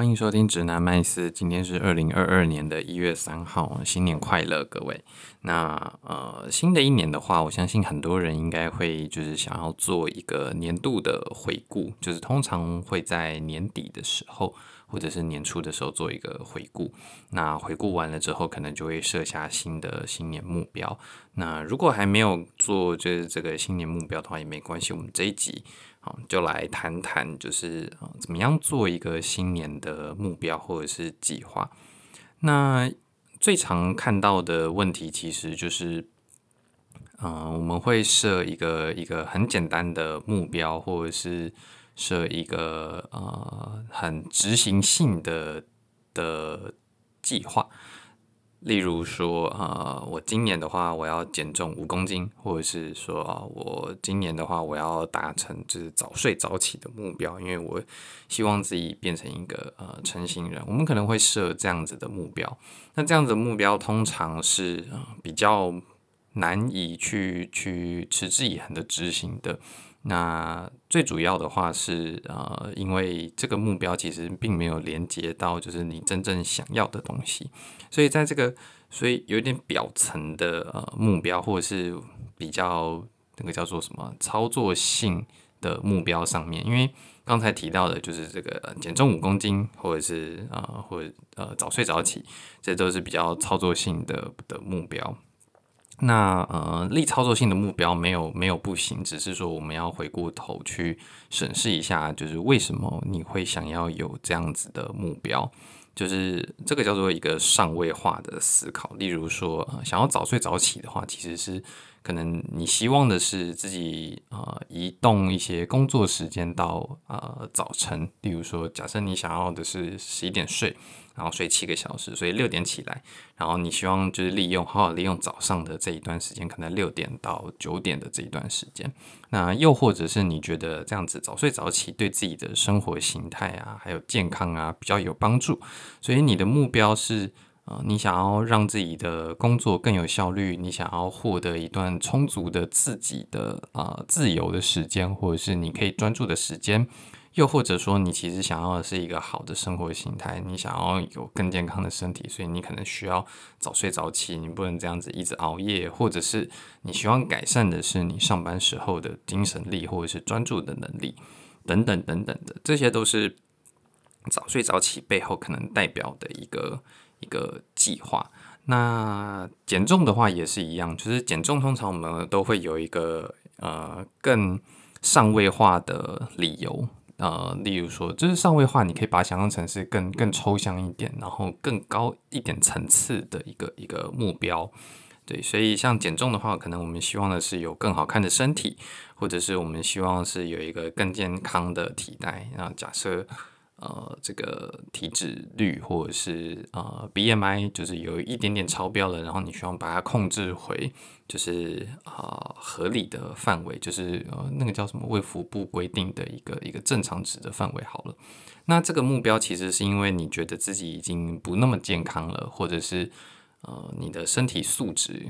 欢迎收听直男麦斯，今天是二零二二年的一月三号，新年快乐，各位。那呃，新的一年的话，我相信很多人应该会就是想要做一个年度的回顾，就是通常会在年底的时候或者是年初的时候做一个回顾。那回顾完了之后，可能就会设下新的新年目标。那如果还没有做就是这个新年目标的话，也没关系，我们这一集。好，就来谈谈，就是怎么样做一个新年的目标或者是计划。那最常看到的问题，其实就是，嗯，我们会设一个一个很简单的目标，或者是设一个呃很执行性的的计划。例如说，呃，我今年的话，我要减重五公斤，或者是说，啊，我今年的话，我要达成就是早睡早起的目标，因为我希望自己变成一个呃成型人。我们可能会设这样子的目标，那这样子的目标通常是呃比较难以去去持之以恒的执行的。那最主要的话是，呃，因为这个目标其实并没有连接到就是你真正想要的东西，所以在这个所以有点表层的呃目标，或者是比较那个叫做什么操作性的目标上面，因为刚才提到的就是这个减重五公斤，或者是呃或者呃早睡早起，这都是比较操作性的的目标。那呃，立操作性的目标没有没有不行，只是说我们要回过头去审视一下，就是为什么你会想要有这样子的目标，就是这个叫做一个上位化的思考。例如说，想要早睡早起的话，其实是可能你希望的是自己呃移动一些工作时间到呃早晨。例如说，假设你想要的是十一点睡。然后睡七个小时，所以六点起来。然后你希望就是利用好好利用早上的这一段时间，可能六点到九点的这一段时间。那又或者是你觉得这样子早睡早起对自己的生活形态啊，还有健康啊比较有帮助，所以你的目标是呃，你想要让自己的工作更有效率，你想要获得一段充足的自己的呃自由的时间，或者是你可以专注的时间。又或者说，你其实想要的是一个好的生活形态，你想要有更健康的身体，所以你可能需要早睡早起，你不能这样子一直熬夜，或者是你希望改善的是你上班时候的精神力，或者是专注的能力，等等等等的，这些都是早睡早起背后可能代表的一个一个计划。那减重的话也是一样，就是减重通常我们都会有一个呃更上位化的理由。呃，例如说，就是上位化，你可以把它想象成是更更抽象一点，然后更高一点层次的一个一个目标。对，所以像减重的话，可能我们希望的是有更好看的身体，或者是我们希望是有一个更健康的体态。那假设。呃，这个体脂率或者是呃 BMI 就是有一点点超标了，然后你希望把它控制回就是呃合理的范围，就是呃那个叫什么卫福部规定的一个一个正常值的范围好了。那这个目标其实是因为你觉得自己已经不那么健康了，或者是呃你的身体素质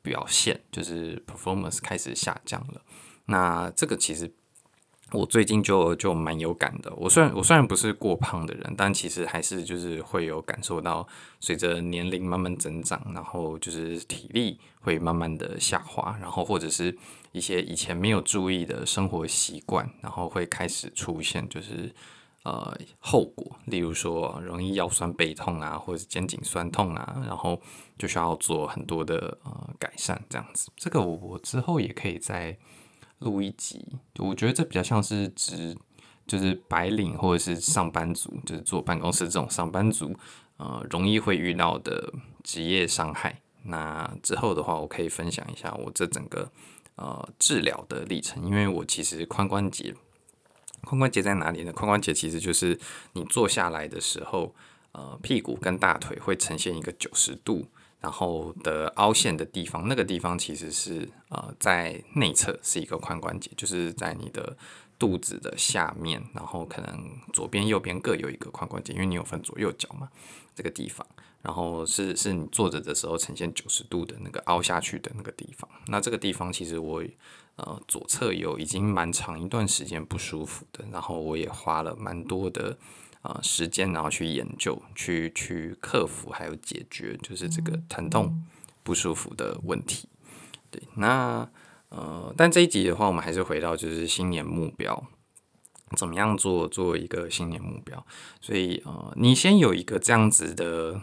表现就是 performance 开始下降了。那这个其实。我最近就就蛮有感的。我虽然我虽然不是过胖的人，但其实还是就是会有感受到，随着年龄慢慢增长，然后就是体力会慢慢的下滑，然后或者是一些以前没有注意的生活习惯，然后会开始出现就是呃后果，例如说容易腰酸背痛啊，或者肩颈酸痛啊，然后就需要做很多的呃改善这样子。这个我我之后也可以再。录一集，我觉得这比较像是指，就是白领或者是上班族，就是坐办公室这种上班族，呃，容易会遇到的职业伤害。那之后的话，我可以分享一下我这整个呃治疗的历程，因为我其实髋关节，髋关节在哪里呢？髋关节其实就是你坐下来的时候，呃，屁股跟大腿会呈现一个九十度。然后的凹陷的地方，那个地方其实是呃在内侧是一个髋关节，就是在你的肚子的下面，然后可能左边右边各有一个髋关节，因为你有分左右脚嘛，这个地方，然后是是你坐着的时候呈现九十度的那个凹下去的那个地方。那这个地方其实我呃左侧有已经蛮长一段时间不舒服的，然后我也花了蛮多的呃时间，然后去研究，去去克服，还有解决，就是这个疼痛不舒服的问题。对，那呃，但这一集的话，我们还是回到就是新年目标。怎么样做做一个新年目标？所以呃，你先有一个这样子的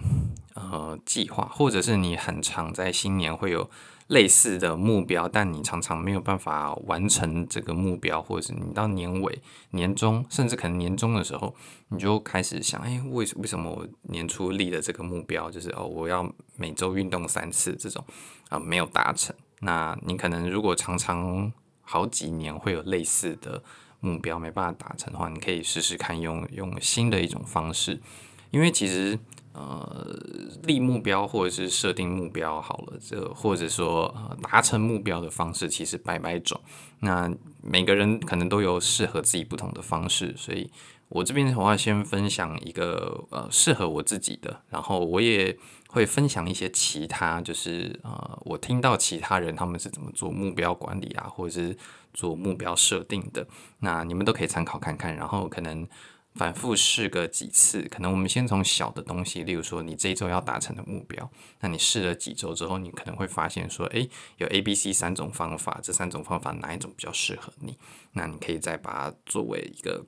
呃计划，或者是你很常在新年会有类似的目标，但你常常没有办法完成这个目标，或者是你到年尾、年终，甚至可能年终的时候，你就开始想，哎，为为什么我年初立的这个目标就是哦，我要每周运动三次这种啊，没有达成？那你可能如果常常好几年会有类似的。目标没办法达成的话，你可以试试看用用新的一种方式，因为其实呃立目标或者是设定目标好了，这或者说呃达成目标的方式其实百百种，那每个人可能都有适合自己不同的方式，所以我这边的话先分享一个呃适合我自己的，然后我也会分享一些其他，就是呃我听到其他人他们是怎么做目标管理啊，或者是。做目标设定的，那你们都可以参考看看，然后可能反复试个几次。可能我们先从小的东西，例如说你这一周要达成的目标，那你试了几周之后，你可能会发现说，诶，有 A、B、C 三种方法，这三种方法哪一种比较适合你？那你可以再把它作为一个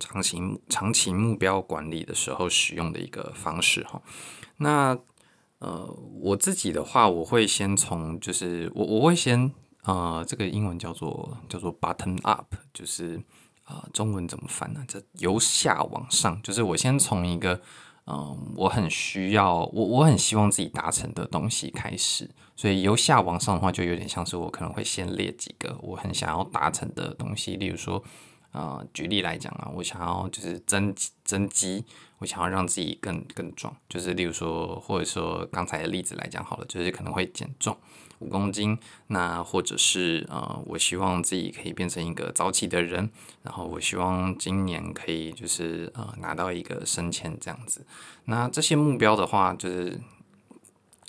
长期长期目标管理的时候使用的一个方式哈。那呃，我自己的话，我会先从就是我我会先。呃，这个英文叫做叫做 “button up，就是呃，中文怎么翻呢？这由下往上，就是我先从一个嗯、我很需要，我我很希望自己达成的东西开始，所以由下往上的话，就有点像是我可能会先列几个我很想要达成的东西，例如说，呃，举例来讲啊，我想要就是增增肌，我想要让自己更更壮，就是例如说，或者说刚才的例子来讲好了，就是可能会减重。五公斤，那或者是呃，我希望自己可以变成一个早起的人，然后我希望今年可以就是呃拿到一个升迁这样子。那这些目标的话，就是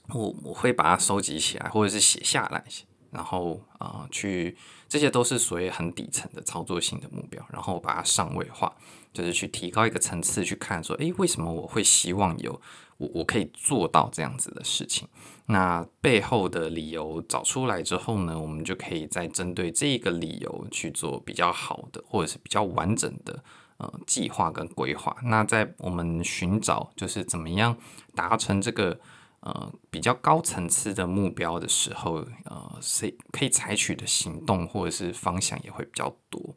我我会把它收集起来，或者是写下来，然后啊、去，这些都是属于很底层的操作性的目标，然后把它上位化，就是去提高一个层次去看说，诶，为什么我会希望有？我我可以做到这样子的事情，那背后的理由找出来之后呢，我们就可以再针对这个理由去做比较好的或者是比较完整的呃计划跟规划。那在我们寻找就是怎么样达成这个呃比较高层次的目标的时候，呃，谁可以采取的行动或者是方向也会比较多。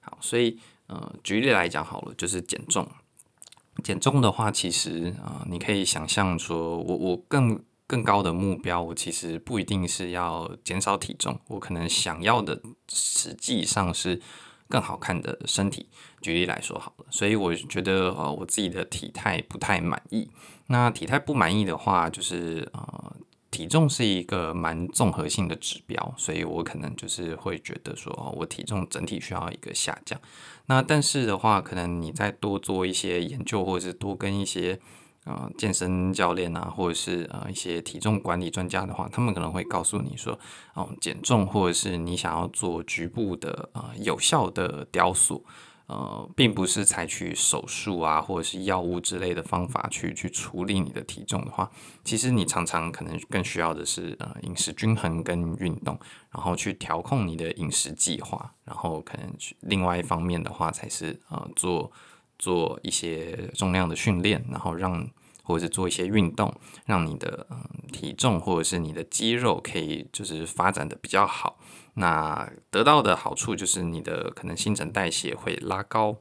好，所以呃举例来讲好了，就是减重。减重的话，其实啊、呃，你可以想象说，我我更更高的目标，我其实不一定是要减少体重，我可能想要的实际上是更好看的身体。举例来说好了，所以我觉得呃，我自己的体态不太满意。那体态不满意的话，就是呃。体重是一个蛮综合性的指标，所以我可能就是会觉得说，哦，我体重整体需要一个下降。那但是的话，可能你再多做一些研究，或者是多跟一些呃健身教练啊，或者是呃一些体重管理专家的话，他们可能会告诉你说，哦，减重或者是你想要做局部的呃有效的雕塑。呃，并不是采取手术啊，或者是药物之类的方法去去处理你的体重的话，其实你常常可能更需要的是呃饮食均衡跟运动，然后去调控你的饮食计划，然后可能去另外一方面的话才是呃做做一些重量的训练，然后让或者是做一些运动，让你的嗯、体重或者是你的肌肉可以就是发展的比较好。那得到的好处就是你的可能新陈代谢会拉高，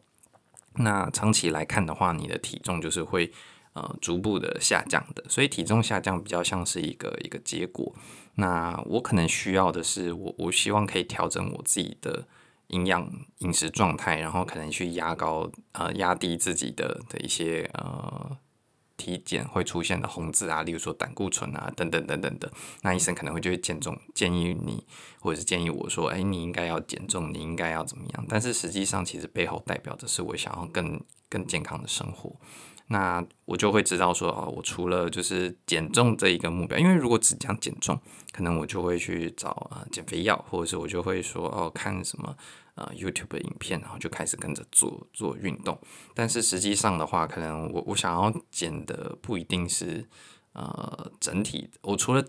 那长期来看的话，你的体重就是会呃逐步的下降的，所以体重下降比较像是一个一个结果。那我可能需要的是，我我希望可以调整我自己的营养饮食状态，然后可能去压高呃压低自己的的一些呃。体检会出现的红字啊，例如说胆固醇啊，等等等等的，那医生可能会就会建重建议你，或者是建议我说，哎，你应该要减重，你应该要怎么样？但是实际上，其实背后代表的是我想要更更健康的生活。那我就会知道说，哦，我除了就是减重这一个目标，因为如果只讲减重，可能我就会去找啊减肥药，或者是我就会说，哦，看什么呃 YouTube 影片，然后就开始跟着做做运动。但是实际上的话，可能我我想要减的不一定是呃整体，我除了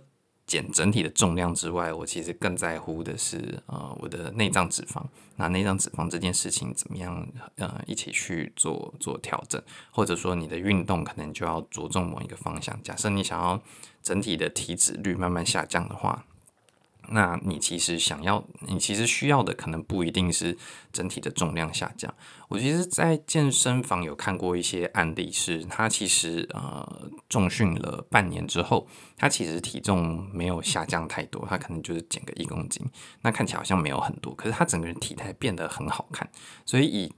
减整体的重量之外，我其实更在乎的是呃我的内脏脂肪。那内脏脂肪这件事情怎么样呃一起去做做调整，或者说你的运动可能就要着重某一个方向。假设你想要整体的体脂率慢慢下降的话。那你其实想要，你其实需要的可能不一定是整体的重量下降。我其实，在健身房有看过一些案例，是他其实呃重训了半年之后，他其实体重没有下降太多，他可能就是减个一公斤，那看起来好像没有很多，可是他整个人体态变得很好看。所以以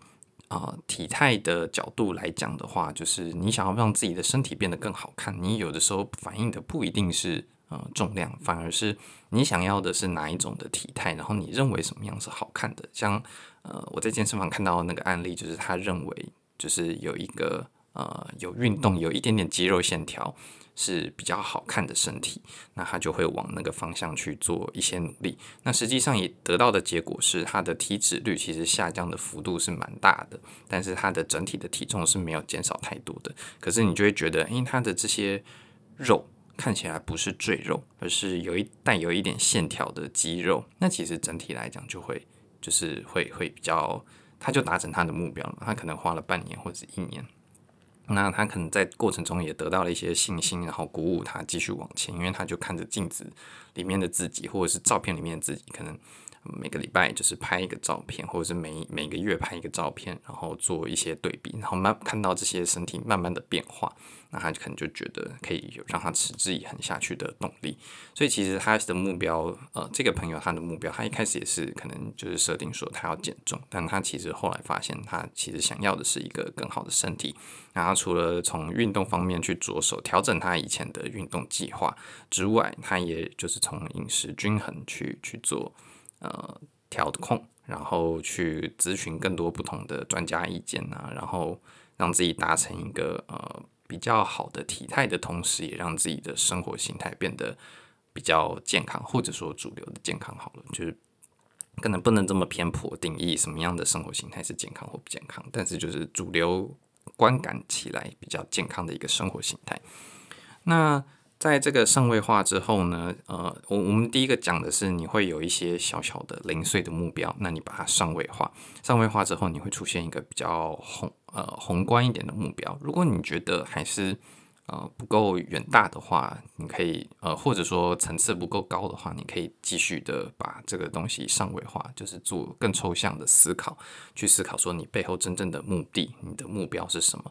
啊、呃、体态的角度来讲的话，就是你想要让自己的身体变得更好看，你有的时候反映的不一定是。呃，重量反而是你想要的是哪一种的体态，然后你认为什么样是好看的？像呃，我在健身房看到那个案例，就是他认为就是有一个呃有运动有一点点肌肉线条是比较好看的身体，那他就会往那个方向去做一些努力。那实际上也得到的结果是，他的体脂率其实下降的幅度是蛮大的，但是他的整体的体重是没有减少太多的。可是你就会觉得，因为他的这些肉。看起来不是赘肉，而是有一带有一点线条的肌肉。那其实整体来讲，就会就是会会比较，他就达成他的目标了。他可能花了半年或者一年，那他可能在过程中也得到了一些信心，然后鼓舞他继续往前，因为他就看着镜子里面的自己，或者是照片里面的自己，可能。每个礼拜就是拍一个照片，或者是每每个月拍一个照片，然后做一些对比，然后慢看到这些身体慢慢的变化，那他可能就觉得可以有让他持之以恒下去的动力。所以其实他的目标，呃，这个朋友他的目标，他一开始也是可能就是设定说他要减重，但他其实后来发现，他其实想要的是一个更好的身体。然后除了从运动方面去着手调整他以前的运动计划之外，他也就是从饮食均衡去去做。呃，调控，然后去咨询更多不同的专家意见啊，然后让自己达成一个呃比较好的体态的同时，也让自己的生活形态变得比较健康，或者说主流的健康好了，就是可能不能这么偏颇定义什么样的生活形态是健康或不健康，但是就是主流观感起来比较健康的一个生活形态，那。在这个上位化之后呢，呃，我我们第一个讲的是你会有一些小小的零碎的目标，那你把它上位化，上位化之后你会出现一个比较宏呃宏观一点的目标。如果你觉得还是呃不够远大的话，你可以呃或者说层次不够高的话，你可以继续的把这个东西上位化，就是做更抽象的思考，去思考说你背后真正的目的，你的目标是什么。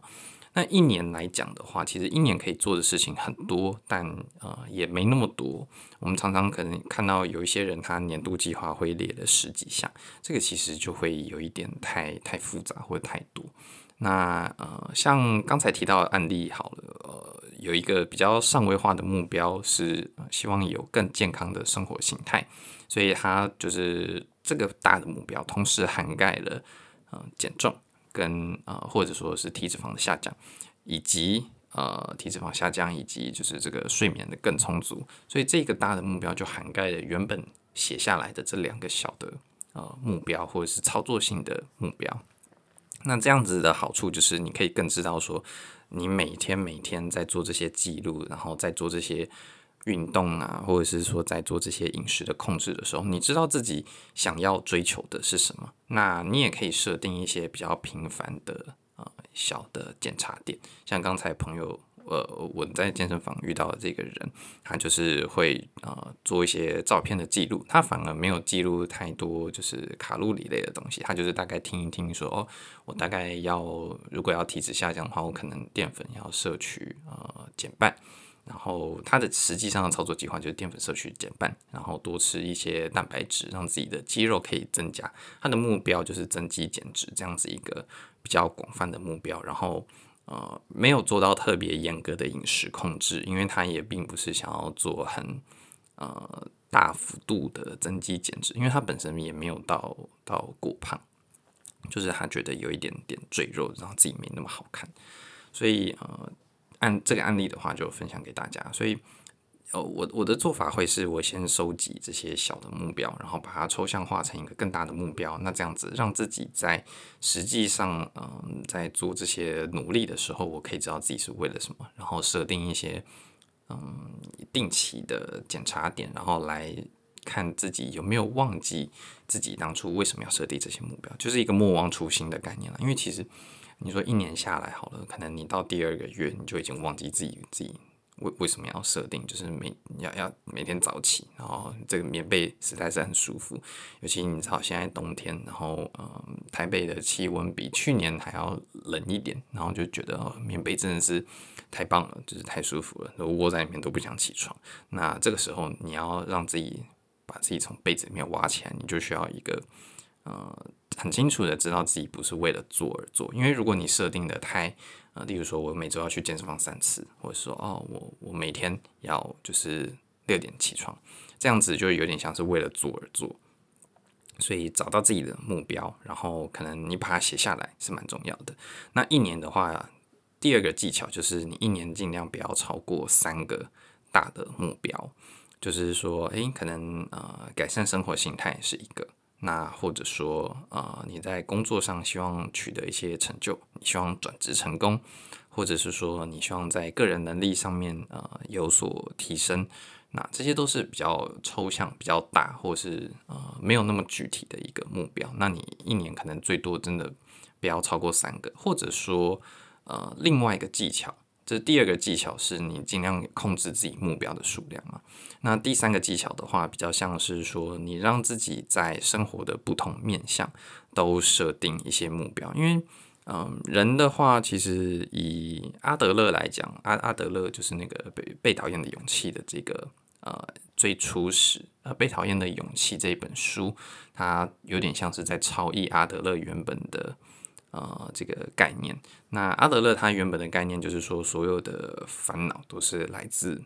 那一年来讲的话，其实一年可以做的事情很多，但呃也没那么多。我们常常可能看到有一些人，他年度计划会列了十几项，这个其实就会有一点太太复杂或者太多。那呃，像刚才提到的案例好了，呃，有一个比较上位化的目标是希望有更健康的生活形态，所以他就是这个大的目标，同时涵盖了呃减重。跟呃，或者说是体脂肪的下降，以及呃体脂肪下降，以及就是这个睡眠的更充足，所以这个大的目标就涵盖了原本写下来的这两个小的呃目标，或者是操作性的目标。那这样子的好处就是，你可以更知道说，你每天每天在做这些记录，然后在做这些。运动啊，或者是说在做这些饮食的控制的时候，你知道自己想要追求的是什么？那你也可以设定一些比较频繁的呃小的检查点，像刚才朋友呃我在健身房遇到的这个人，他就是会呃做一些照片的记录，他反而没有记录太多就是卡路里类的东西，他就是大概听一听说哦，我大概要如果要体脂下降的话，我可能淀粉要摄取呃减半。然后他的实际上的操作计划就是淀粉摄取减半，然后多吃一些蛋白质，让自己的肌肉可以增加。他的目标就是增肌减脂这样子一个比较广泛的目标。然后呃，没有做到特别严格的饮食控制，因为他也并不是想要做很呃大幅度的增肌减脂，因为他本身也没有到到过胖，就是他觉得有一点点赘肉，让自己没那么好看，所以呃。按这个案例的话，就分享给大家。所以呃，我我的做法会是我先收集这些小的目标，然后把它抽象化成一个更大的目标。那这样子让自己在实际上，嗯，在做这些努力的时候，我可以知道自己是为了什么，然后设定一些嗯定期的检查点，然后来看自己有没有忘记自己当初为什么要设定这些目标，就是一个莫忘初心的概念了。因为其实你说一年下来好了，可能你到第二个月你就已经忘记自己自己。为为什么要设定？就是每要要每天早起，然后这个棉被实在是很舒服。尤其你知道现在冬天，然后嗯，台北的气温比去年还要冷一点，然后就觉得，棉被真的是太棒了，就是太舒服了，窝在里面都不想起床。那这个时候你要让自己把自己从被子里面挖起来，你就需要一个呃很清楚的知道自己不是为了做而做，因为如果你设定的太啊，例如说，我每周要去健身房三次，或者说，哦，我我每天要就是六点起床，这样子就有点像是为了做而做。所以找到自己的目标，然后可能你把它写下来是蛮重要的。那一年的话，第二个技巧就是你一年尽量不要超过三个大的目标，就是说，诶，可能呃改善生活形态是一个。那或者说，呃，你在工作上希望取得一些成就，你希望转职成功，或者是说你希望在个人能力上面呃有所提升，那这些都是比较抽象、比较大，或是呃没有那么具体的一个目标。那你一年可能最多真的不要超过三个，或者说呃另外一个技巧。这第二个技巧是你尽量控制自己目标的数量嘛。那第三个技巧的话，比较像是说你让自己在生活的不同面向都设定一些目标。因为，嗯，人的话，其实以阿德勒来讲，阿阿德勒就是那个被被讨厌的勇气的这个呃最初始呃被讨厌的勇气这一本书，它有点像是在超译阿德勒原本的。呃，这个概念，那阿德勒他原本的概念就是说，所有的烦恼都是来自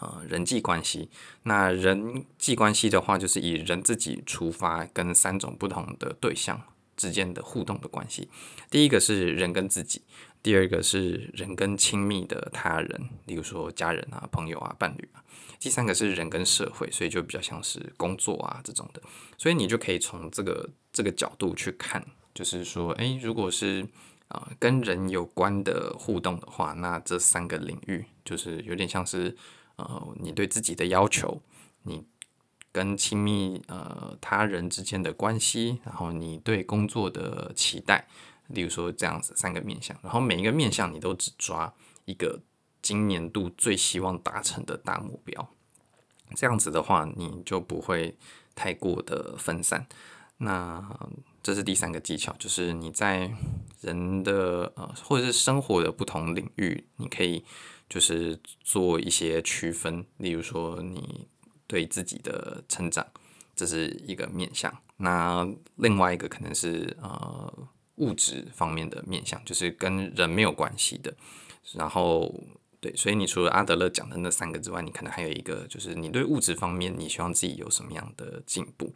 呃人际关系。那人际关系的话，就是以人自己出发，跟三种不同的对象之间的互动的关系。第一个是人跟自己，第二个是人跟亲密的他人，例如说家人啊、朋友啊、伴侣啊。第三个是人跟社会，所以就比较像是工作啊这种的。所以你就可以从这个这个角度去看。就是说，诶，如果是啊、跟人有关的互动的话，那这三个领域就是有点像是呃你对自己的要求，你跟亲密呃他人之间的关系，然后你对工作的期待，例如说这样子三个面向，然后每一个面向你都只抓一个今年度最希望达成的大目标，这样子的话你就不会太过的分散。那这是第三个技巧，就是你在人的呃或者是生活的不同领域，你可以就是做一些区分。例如说，你对自己的成长，这是一个面向。那另外一个可能是呃物质方面的面向，就是跟人没有关系的。然后对，所以你除了阿德勒讲的那三个之外，你可能还有一个，就是你对物质方面，你希望自己有什么样的进步。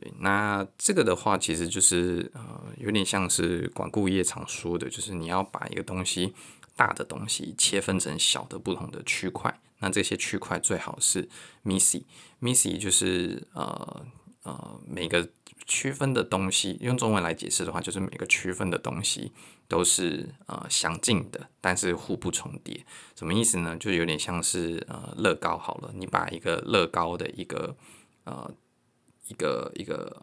对，那这个的话，其实就是呃，有点像是管顾业常说的，就是你要把一个东西大的东西切分成小的不同的区块。那这些区块最好是 missy，missy 就是呃呃每个区分的东西，用中文来解释的话，就是每个区分的东西都是呃相近的，但是互不重叠。什么意思呢？就有点像是呃乐高好了，你把一个乐高的一个呃。一个一个，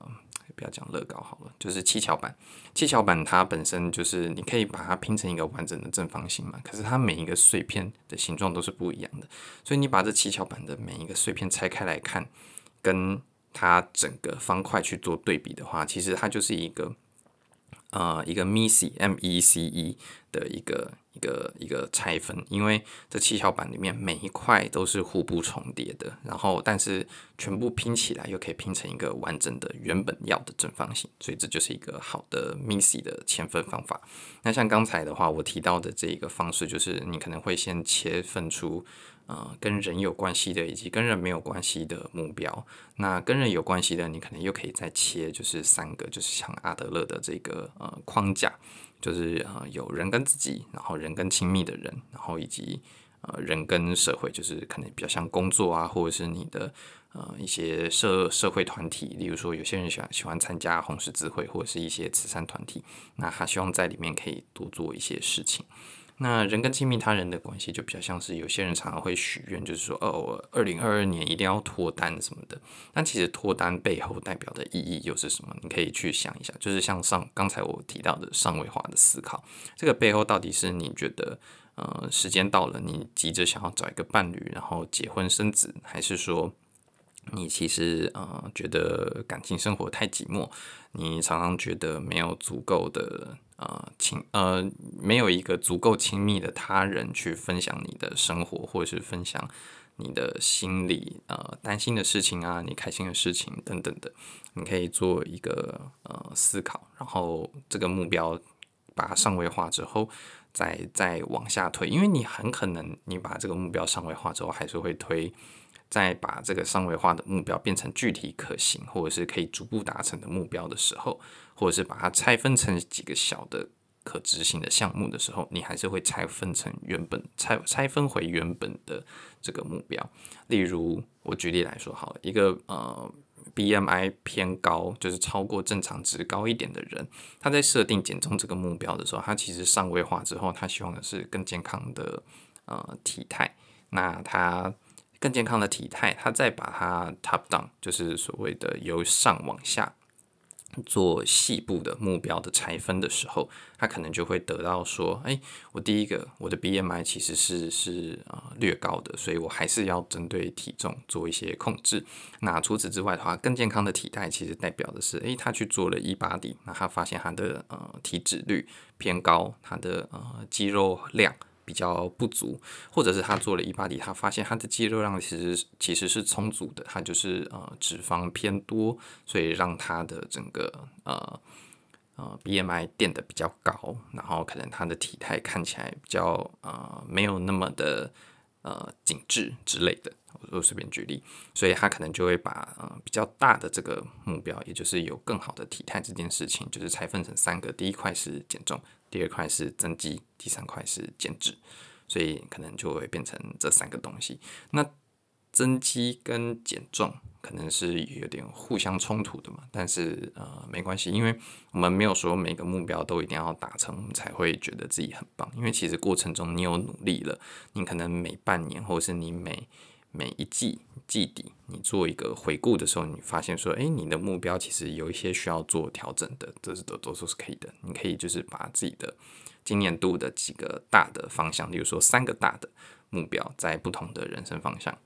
不要讲乐高好了，就是七巧板。七巧板它本身就是你可以把它拼成一个完整的正方形嘛，可是它每一个碎片的形状都是不一样的。所以你把这七巧板的每一个碎片拆开来看，跟它整个方块去做对比的话，其实它就是一个呃一个 MECE M E C E 的一个。一个一个拆分，因为这七巧板里面每一块都是互不重叠的，然后但是全部拼起来又可以拼成一个完整的原本要的正方形，所以这就是一个好的 MISI 的切分方法。那像刚才的话，我提到的这一个方式，就是你可能会先切分出呃跟人有关系的，以及跟人没有关系的目标。那跟人有关系的，你可能又可以再切，就是三个，就是像阿德勒的这个呃框架。就是呃，有人跟自己，然后人跟亲密的人，然后以及呃人跟社会，就是可能比较像工作啊，或者是你的呃一些社社会团体，例如说有些人喜欢喜欢参加红十字会或者是一些慈善团体，那他希望在里面可以多做一些事情。那人跟亲密他人的关系就比较像是有些人常常会许愿，就是说哦，我二零二二年一定要脱单什么的。但其实脱单背后代表的意义又是什么？你可以去想一下，就是像上刚才我提到的上位化的思考，这个背后到底是你觉得呃时间到了，你急着想要找一个伴侣，然后结婚生子，还是说你其实呃觉得感情生活太寂寞，你常常觉得没有足够的。呃，亲，呃，没有一个足够亲密的他人去分享你的生活，或者是分享你的心里呃担心的事情啊，你开心的事情等等的，你可以做一个呃思考，然后这个目标把它上位化之后，再再往下推，因为你很可能你把这个目标上位化之后，还是会推。在把这个上位化的目标变成具体可行，或者是可以逐步达成的目标的时候，或者是把它拆分成几个小的可执行的项目的时候，你还是会拆分成原本拆拆分回原本的这个目标。例如，我举例来说好，一个呃 BMI 偏高，就是超过正常值高一点的人，他在设定减重这个目标的时候，他其实上位化之后，他希望的是更健康的呃体态。那他更健康的体态，他再把它 top down，就是所谓的由上往下做细部的目标的拆分的时候，他可能就会得到说，哎，我第一个我的 BMI 其实是是啊、呃、略高的，所以我还是要针对体重做一些控制。那除此之外的话，更健康的体态其实代表的是，哎，他去做了 E-body，那他发现他的呃体脂率偏高，他的呃肌肉量。比较不足，或者是他做了 E-body，他发现他的肌肉量其实其实是充足的，他就是呃脂肪偏多，所以让他的整个呃呃 BMI 垫得比较高，然后可能他的体态看起来比较呃没有那么的呃紧致之类的，我随便举例，所以他可能就会把呃比较大的这个目标，也就是有更好的体态这件事情，就是拆分成三个，第一块是减重。第二块是增肌，第三块是减脂，所以可能就会变成这三个东西。那增肌跟减重可能是有点互相冲突的嘛，但是呃没关系，因为我们没有说每个目标都一定要达成，我们才会觉得自己很棒。因为其实过程中你有努力了，你可能每半年或是你每每一季季底，你做一个回顾的时候，你发现说，哎，你的目标其实有一些需要做调整的，这是都都是可以的。你可以就是把自己的今年度的几个大的方向，例如说三个大的目标，在不同的人生方向。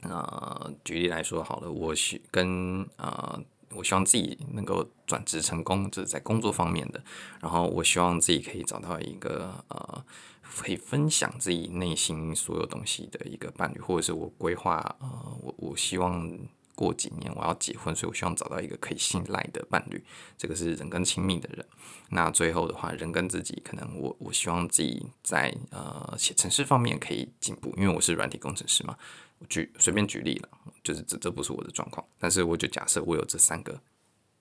呃，举例来说好了，我希跟啊，我希望自己能够转职成功，就是在工作方面的。然后我希望自己可以找到一个呃。可以分享自己内心所有东西的一个伴侣，或者是我规划，呃，我我希望过几年我要结婚，所以我希望找到一个可以信赖的伴侣，这个是人跟亲密的人。那最后的话，人跟自己，可能我我希望自己在呃写程式方面可以进步，因为我是软体工程师嘛。举随便举例了，就是这这不是我的状况，但是我就假设我有这三个。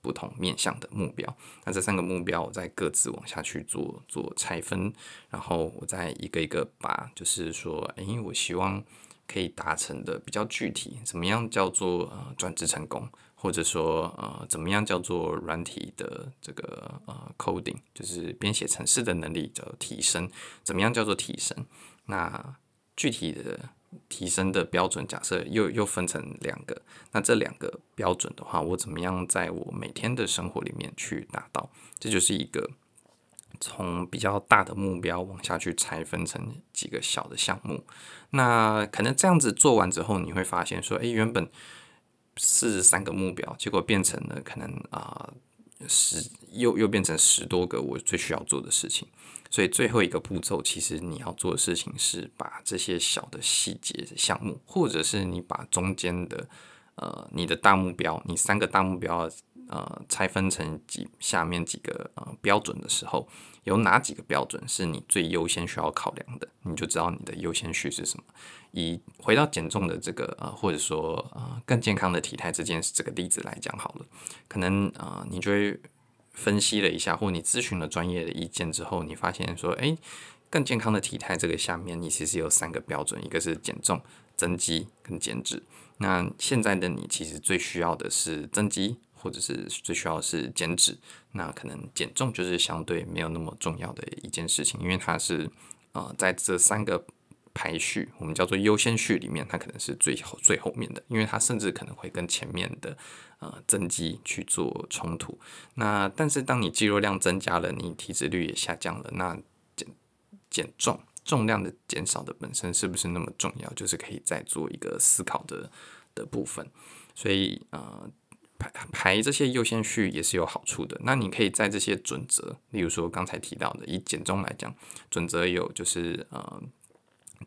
不同面向的目标，那这三个目标我再各自往下去做做拆分，然后我再一个一个把，就是说，诶、欸，我希望可以达成的比较具体，怎么样叫做呃转职成功，或者说呃怎么样叫做软体的这个呃 coding，就是编写程式的能力叫提升，怎么样叫做提升？那具体的。提升的标准假设又又分成两个，那这两个标准的话，我怎么样在我每天的生活里面去达到？这就是一个从比较大的目标往下去拆分成几个小的项目。那可能这样子做完之后，你会发现说，诶，原本是三个目标，结果变成了可能啊。十又又变成十多个我最需要做的事情，所以最后一个步骤，其实你要做的事情是把这些小的细节项目，或者是你把中间的呃你的大目标，你三个大目标呃拆分成几下面几个呃标准的时候，有哪几个标准是你最优先需要考量的，你就知道你的优先序是什么。以回到减重的这个呃，或者说呃更健康的体态这件事这个例子来讲好了，可能呃你就会分析了一下，或你咨询了专业的意见之后，你发现说，诶，更健康的体态这个下面，你其实有三个标准，一个是减重、增肌跟减脂。那现在的你其实最需要的是增肌，或者是最需要的是减脂。那可能减重就是相对没有那么重要的一件事情，因为它是呃在这三个排序，我们叫做优先序里面，它可能是最后最后面的，因为它甚至可能会跟前面的呃增肌去做冲突。那但是当你肌肉量增加了，你体脂率也下降了，那减减重。重量的减少的本身是不是那么重要？就是可以再做一个思考的的部分。所以呃，排这些优先序也是有好处的。那你可以在这些准则，例如说刚才提到的，以减重来讲，准则有就是呃。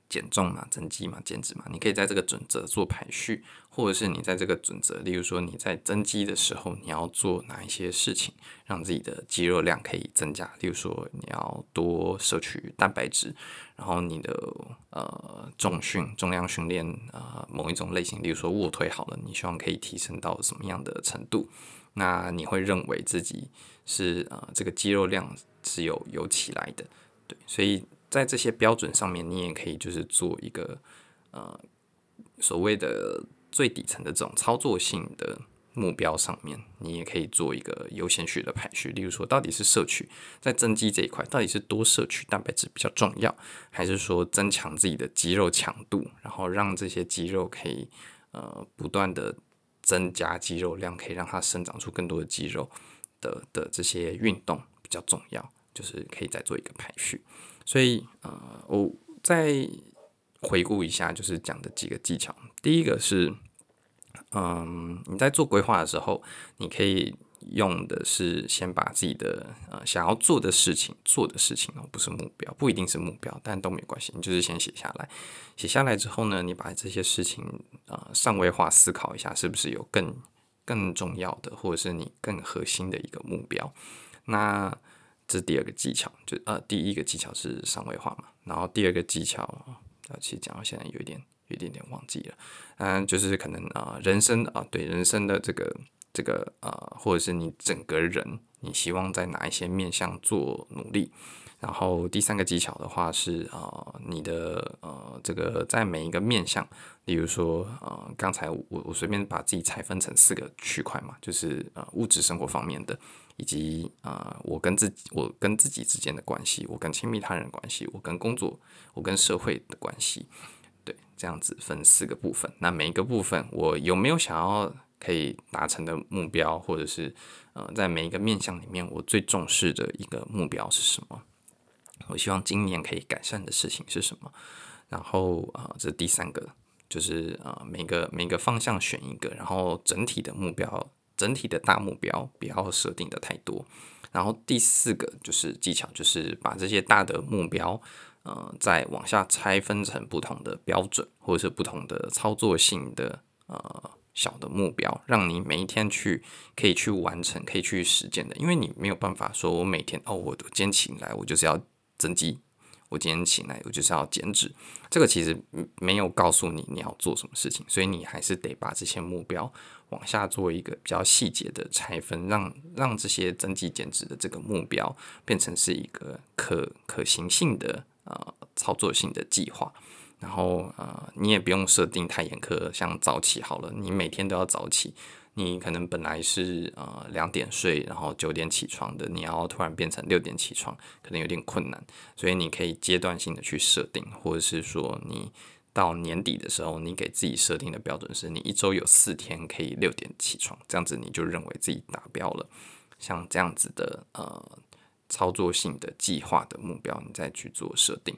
减重嘛，增肌嘛，减脂嘛，你可以在这个准则做排序，或者是你在这个准则，例如说你在增肌的时候，你要做哪一些事情，让自己的肌肉量可以增加。例如说你要多摄取蛋白质，然后你的呃重训、重量训练呃某一种类型，例如说卧推好了，你希望可以提升到什么样的程度？那你会认为自己是呃这个肌肉量是有有起来的，对，所以。在这些标准上面，你也可以就是做一个呃所谓的最底层的这种操作性的目标上面，你也可以做一个优先序的排序。例如说，到底是摄取在增肌这一块，到底是多摄取蛋白质比较重要，还是说增强自己的肌肉强度，然后让这些肌肉可以呃不断的增加肌肉量，可以让它生长出更多的肌肉的的这些运动比较重要，就是可以再做一个排序。所以，呃，我再回顾一下，就是讲的几个技巧。第一个是，嗯，你在做规划的时候，你可以用的是先把自己的呃想要做的事情做的事情哦，不是目标，不一定是目标，但都没关系，你就是先写下来。写下来之后呢，你把这些事情呃上位化思考一下，是不是有更更重要的，或者是你更核心的一个目标？那这第二个技巧，就呃，第一个技巧是上位化嘛，然后第二个技巧，呃，其实讲到现在有一点，有一点点忘记了，嗯、就是可能啊、人生啊、对人生的这个这个呃，或者是你整个人，你希望在哪一些面向做努力，然后第三个技巧的话是啊、你的呃，这个在每一个面向，例如说呃，刚才我我随便把自己拆分成四个区块嘛，就是呃，物质生活方面的。以及啊、我跟自己，我跟自己之间的关系，我跟亲密他人关系，我跟工作，我跟社会的关系，对，这样子分四个部分。那每一个部分，我有没有想要可以达成的目标，或者是呃，在每一个面向里面，我最重视的一个目标是什么？我希望今年可以改善的事情是什么？然后啊、这第三个，就是啊、每个每个方向选一个，然后整体的目标。整体的大目标不要设定的太多，然后第四个就是技巧，就是把这些大的目标，呃，再往下拆分成不同的标准，或者是不同的操作性的呃小的目标，让你每一天去可以去完成，可以去实践的。因为你没有办法说我每天哦，我今天起来我就是要增肌。我今天起来，我就是要减脂。这个其实没有告诉你你要做什么事情，所以你还是得把这些目标往下做一个比较细节的拆分，让让这些增肌减脂的这个目标变成是一个可可行性的呃操作性的计划。然后呃，你也不用设定太严苛，像早起好了，你每天都要早起。你可能本来是呃两点睡，然后九点起床的，你要突然变成六点起床，可能有点困难，所以你可以阶段性的去设定，或者是说你到年底的时候，你给自己设定的标准是你一周有四天可以六点起床，这样子你就认为自己达标了。像这样子的呃操作性的计划的目标，你再去做设定。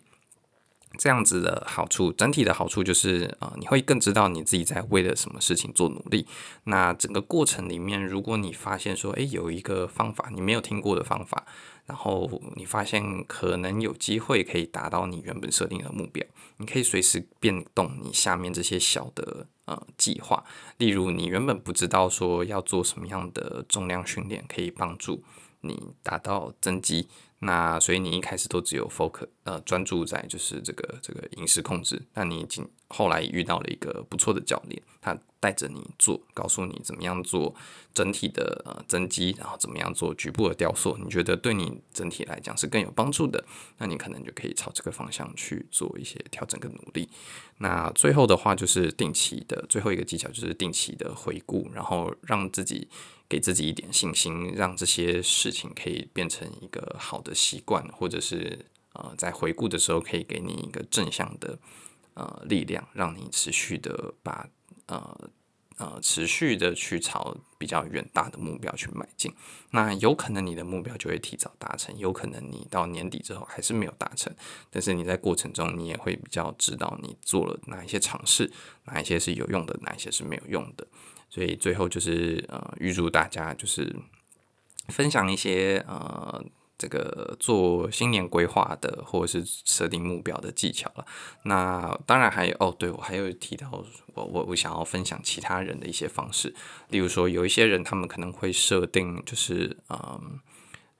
这样子的好处，整体的好处就是，呃，你会更知道你自己在为了什么事情做努力。那整个过程里面，如果你发现说，诶，有一个方法你没有听过的方法，然后你发现可能有机会可以达到你原本设定的目标，你可以随时变动你下面这些小的呃计划。例如，你原本不知道说要做什么样的重量训练可以帮助你达到增肌，那所以你一开始都只有 focus 呃专注在就是这个这个饮食控制，那你已经后来遇到了一个不错的教练，他带着你做，告诉你怎么样做整体的呃增肌，然后怎么样做局部的雕塑，你觉得对你整体来讲是更有帮助的，那你可能就可以朝这个方向去做一些调整跟努力。那最后的话就是定期的最后一个技巧就是定期的回顾，然后让自己。给自己一点信心，让这些事情可以变成一个好的习惯，或者是呃，在回顾的时候可以给你一个正向的呃力量，让你持续的把呃呃持续的去朝比较远大的目标去迈进。那有可能你的目标就会提早达成，有可能你到年底之后还是没有达成，但是你在过程中你也会比较知道你做了哪一些尝试，哪一些是有用的，哪一些是没有用的。所以最后就是呃，预祝大家就是分享一些呃，这个做新年规划的或者是设定目标的技巧了。那当然还有哦，对，我还有提到我我我想要分享其他人的一些方式，例如说有一些人他们可能会设定就是嗯，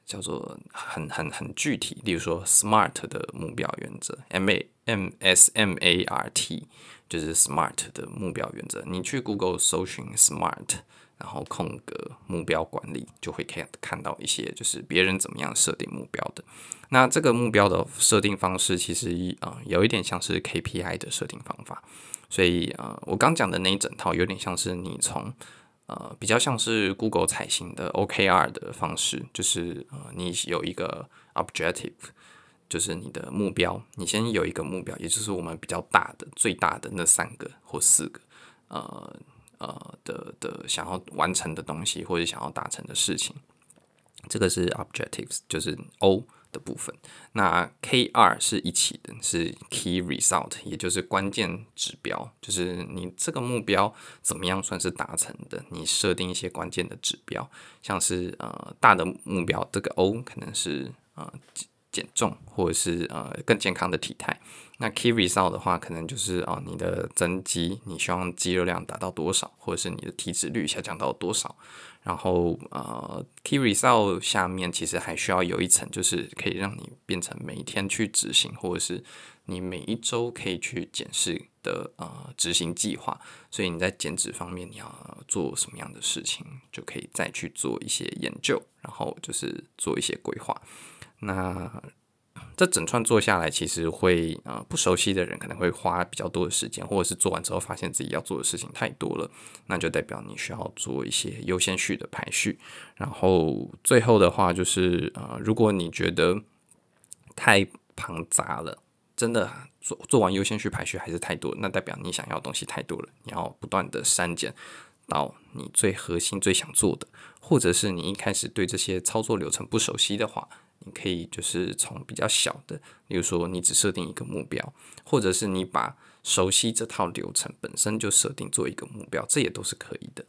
叫做很很很具体，例如说 SMART 的目标原则，M A M S M A R T。就是 SMART 的目标原则，你去 Google 搜寻 SMART，然后空格目标管理，就会看看到一些就是别人怎么样设定目标的。那这个目标的设定方式，其实啊、有一点像是 KPI 的设定方法。所以啊、我刚讲的那一整套有点像是你从呃比较像是 Google 采行的 OKR 的方式，就是呃你有一个 objective。就是你的目标，你先有一个目标，也就是我们比较大的、最大的那三个或四个，呃呃的的想要完成的东西，或者想要达成的事情，这个是 objectives，就是 O 的部分。那 K 二是一起的，是 key result，也就是关键指标，就是你这个目标怎么样算是达成的？你设定一些关键的指标，像是呃大的目标，这个 O 可能是呃。减重，或者是呃更健康的体态。那 key result 的话，可能就是哦你的增肌，你希望肌肉量达到多少，或者是你的体脂率下降到多少。然后呃 key result 下面其实还需要有一层，就是可以让你变成每一天去执行，或者是你每一周可以去检视的呃执行计划。所以你在减脂方面你要做什么样的事情，就可以再去做一些研究，然后就是做一些规划。那这整串做下来，其实会呃不熟悉的人可能会花比较多的时间，或者是做完之后发现自己要做的事情太多了，那就代表你需要做一些优先序的排序。然后最后的话就是呃，如果你觉得太庞杂了，真的做做完优先序排序还是太多，那代表你想要的东西太多了，你要不断的删减到你最核心、最想做的，或者是你一开始对这些操作流程不熟悉的话。你可以就是从比较小的，比如说你只设定一个目标，或者是你把熟悉这套流程本身就设定做一个目标，这也都是可以的。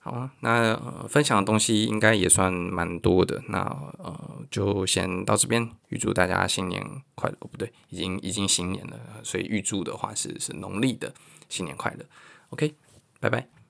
好啊，那分享的东西应该也算蛮多的，那呃就先到这边，预祝大家新年快乐。哦，不对，已经已经新年了，所以预祝的话是是农历的新年快乐。OK，拜拜。